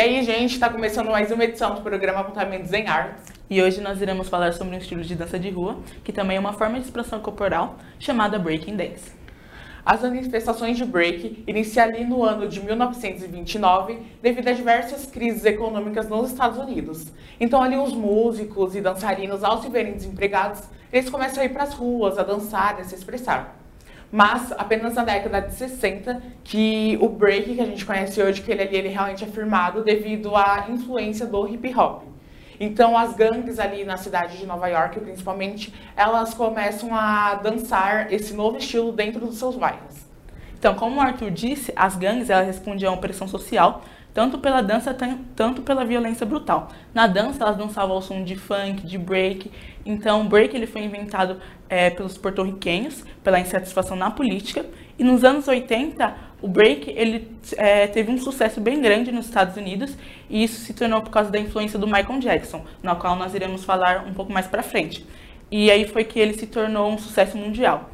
aí, gente, está começando mais uma edição do programa Apontamentos em Artes. E hoje nós iremos falar sobre um estilo de dança de rua, que também é uma forma de expressão corporal, chamada breaking dance. As manifestações de break iniciam ali no ano de 1929 devido a diversas crises econômicas nos Estados Unidos. Então ali os músicos e dançarinos, ao se verem desempregados, eles começam a ir para as ruas, a dançar, a se expressar. Mas apenas na década de 60 que o break que a gente conhece hoje, que ele ali ele realmente é firmado devido à influência do hip hop. Então as gangues ali na cidade de Nova York, principalmente, elas começam a dançar esse novo estilo dentro dos seus bairros. Então, como o Arthur disse, as gangues elas respondiam uma pressão social tanto pela dança, tanto pela violência brutal. Na dança, elas dançavam ao som de funk, de break. Então, o break ele foi inventado é, pelos porto-riquenhos, pela insatisfação na política. E nos anos 80, o break ele é, teve um sucesso bem grande nos Estados Unidos e isso se tornou por causa da influência do Michael Jackson, na qual nós iremos falar um pouco mais para frente. E aí foi que ele se tornou um sucesso mundial.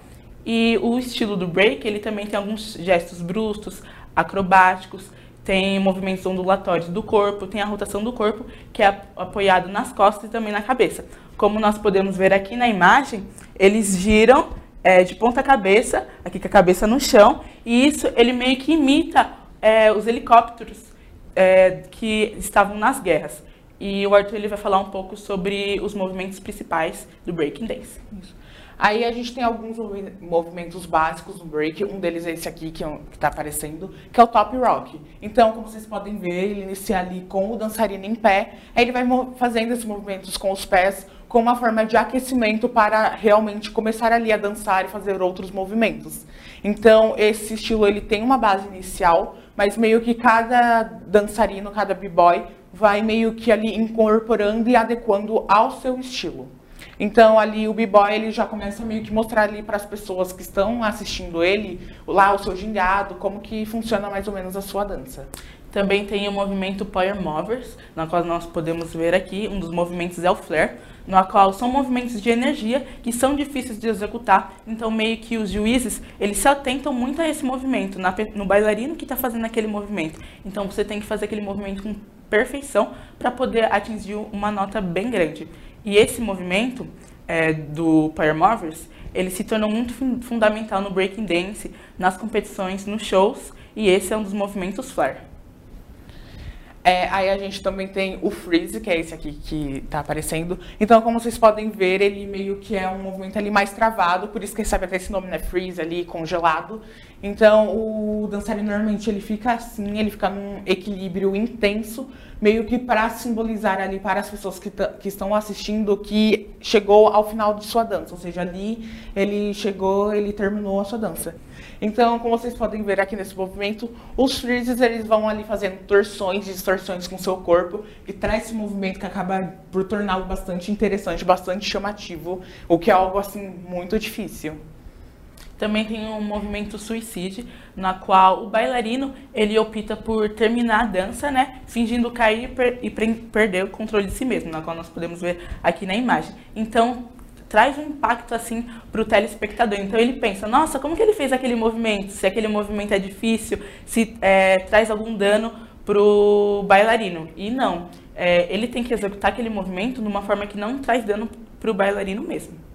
E o estilo do break, ele também tem alguns gestos bruscos, acrobáticos, tem movimentos ondulatórios do corpo, tem a rotação do corpo, que é apoiado nas costas e também na cabeça. Como nós podemos ver aqui na imagem, eles giram é, de ponta cabeça, aqui com a cabeça no chão, e isso ele meio que imita é, os helicópteros é, que estavam nas guerras. E o Arthur ele vai falar um pouco sobre os movimentos principais do breaking dance. Isso. Aí a gente tem alguns movimentos básicos no break, um deles é esse aqui que é está aparecendo, que é o top rock. Então, como vocês podem ver, ele inicia ali com o dançarino em pé, aí ele vai fazendo esses movimentos com os pés, como uma forma de aquecimento para realmente começar ali a dançar e fazer outros movimentos. Então, esse estilo ele tem uma base inicial, mas meio que cada dançarino, cada b-boy vai meio que ali incorporando e adequando ao seu estilo. Então ali o b-boy ele já começa meio que mostrar ali para as pessoas que estão assistindo ele lá o seu gingado, como que funciona mais ou menos a sua dança. Também tem o movimento Power Movers, na qual nós podemos ver aqui, um dos movimentos é o flare, na qual são movimentos de energia que são difíceis de executar, então meio que os juízes, eles se atentam muito a esse movimento, na, no bailarino que está fazendo aquele movimento. Então você tem que fazer aquele movimento com perfeição para poder atingir uma nota bem grande. E esse movimento é, do Power Movers, ele se tornou muito fundamental no breaking dance, nas competições, nos shows, e esse é um dos movimentos flare. É, aí a gente também tem o freeze, que é esse aqui que está aparecendo. Então, como vocês podem ver, ele meio que é um movimento ali mais travado, por isso que recebe até esse nome, né? Freeze ali, congelado. Então, o dançarino normalmente ele fica assim, ele fica num equilíbrio intenso, meio que para simbolizar ali para as pessoas que, que estão assistindo que chegou ao final de sua dança, ou seja, ali ele chegou, ele terminou a sua dança. Então, como vocês podem ver aqui nesse movimento, os freezes eles vão ali fazendo torções e distorções com seu corpo, que traz esse movimento que acaba por torná-lo bastante interessante, bastante chamativo, o que é algo assim muito difícil. Também tem um movimento suicídio, na qual o bailarino ele opta por terminar a dança, né, fingindo cair e perder o controle de si mesmo, na qual nós podemos ver aqui na imagem. Então traz um impacto assim para o telespectador. Então ele pensa, nossa, como que ele fez aquele movimento? Se aquele movimento é difícil, se é, traz algum dano para o bailarino. E não, é, ele tem que executar aquele movimento de uma forma que não traz dano para o bailarino mesmo.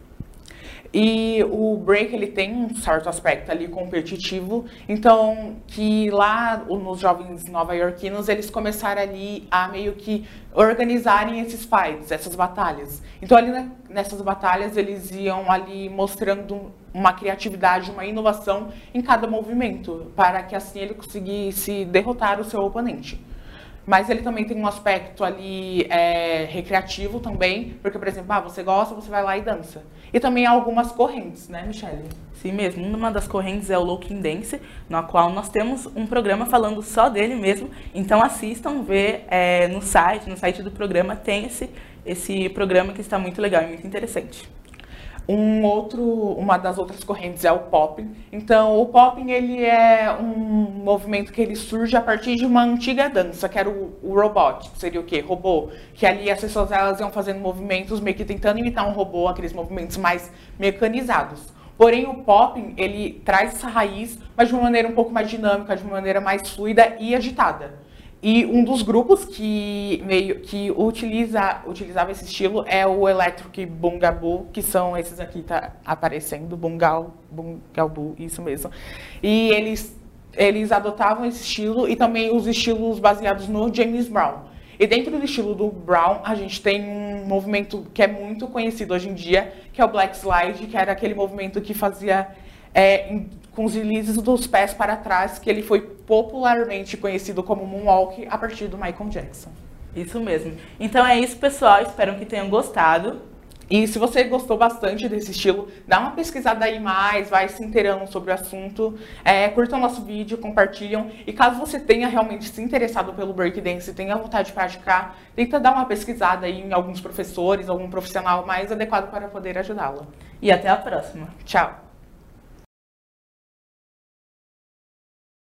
E o break ele tem um certo aspecto ali competitivo, então que lá nos jovens nova-iorquinos eles começaram ali a meio que organizarem esses fights, essas batalhas. Então ali né, nessas batalhas eles iam ali mostrando uma criatividade, uma inovação em cada movimento, para que assim ele conseguisse derrotar o seu oponente. Mas ele também tem um aspecto ali é, recreativo também, porque, por exemplo, ah, você gosta, você vai lá e dança. E também há algumas correntes, né, Michelle? Sim mesmo. Uma das correntes é o Looking Dance, na qual nós temos um programa falando só dele mesmo. Então assistam, vê é, no site, no site do programa tem esse, esse programa que está muito legal e muito interessante. Um outro, uma das outras correntes é o popping. Então, o popping ele é um movimento que ele surge a partir de uma antiga dança, que era o, o robot, que seria o quê? Robô. Que ali as pessoas elas iam fazendo movimentos meio que tentando imitar um robô, aqueles movimentos mais mecanizados. Porém, o popping, ele traz essa raiz, mas de uma maneira um pouco mais dinâmica, de uma maneira mais fluida e agitada. E um dos grupos que meio que utiliza, utilizava esse estilo é o Electric Bungabu, que são esses aqui tá aparecendo, Bungal, Bungalbu, isso mesmo. E eles eles adotavam esse estilo e também os estilos baseados no James Brown. E dentro do estilo do Brown, a gente tem um movimento que é muito conhecido hoje em dia, que é o Black Slide, que era aquele movimento que fazia é, com os releases dos pés para trás, que ele foi popularmente conhecido como Moonwalk a partir do Michael Jackson. Isso mesmo. Então é isso, pessoal. Espero que tenham gostado. E se você gostou bastante desse estilo, dá uma pesquisada aí mais, vai se inteirando sobre o assunto, é, curtam nosso vídeo, compartilham. E caso você tenha realmente se interessado pelo breakdance e tenha vontade de praticar, tenta dar uma pesquisada aí em alguns professores, algum profissional mais adequado para poder ajudá-lo. E até a próxima. Tchau!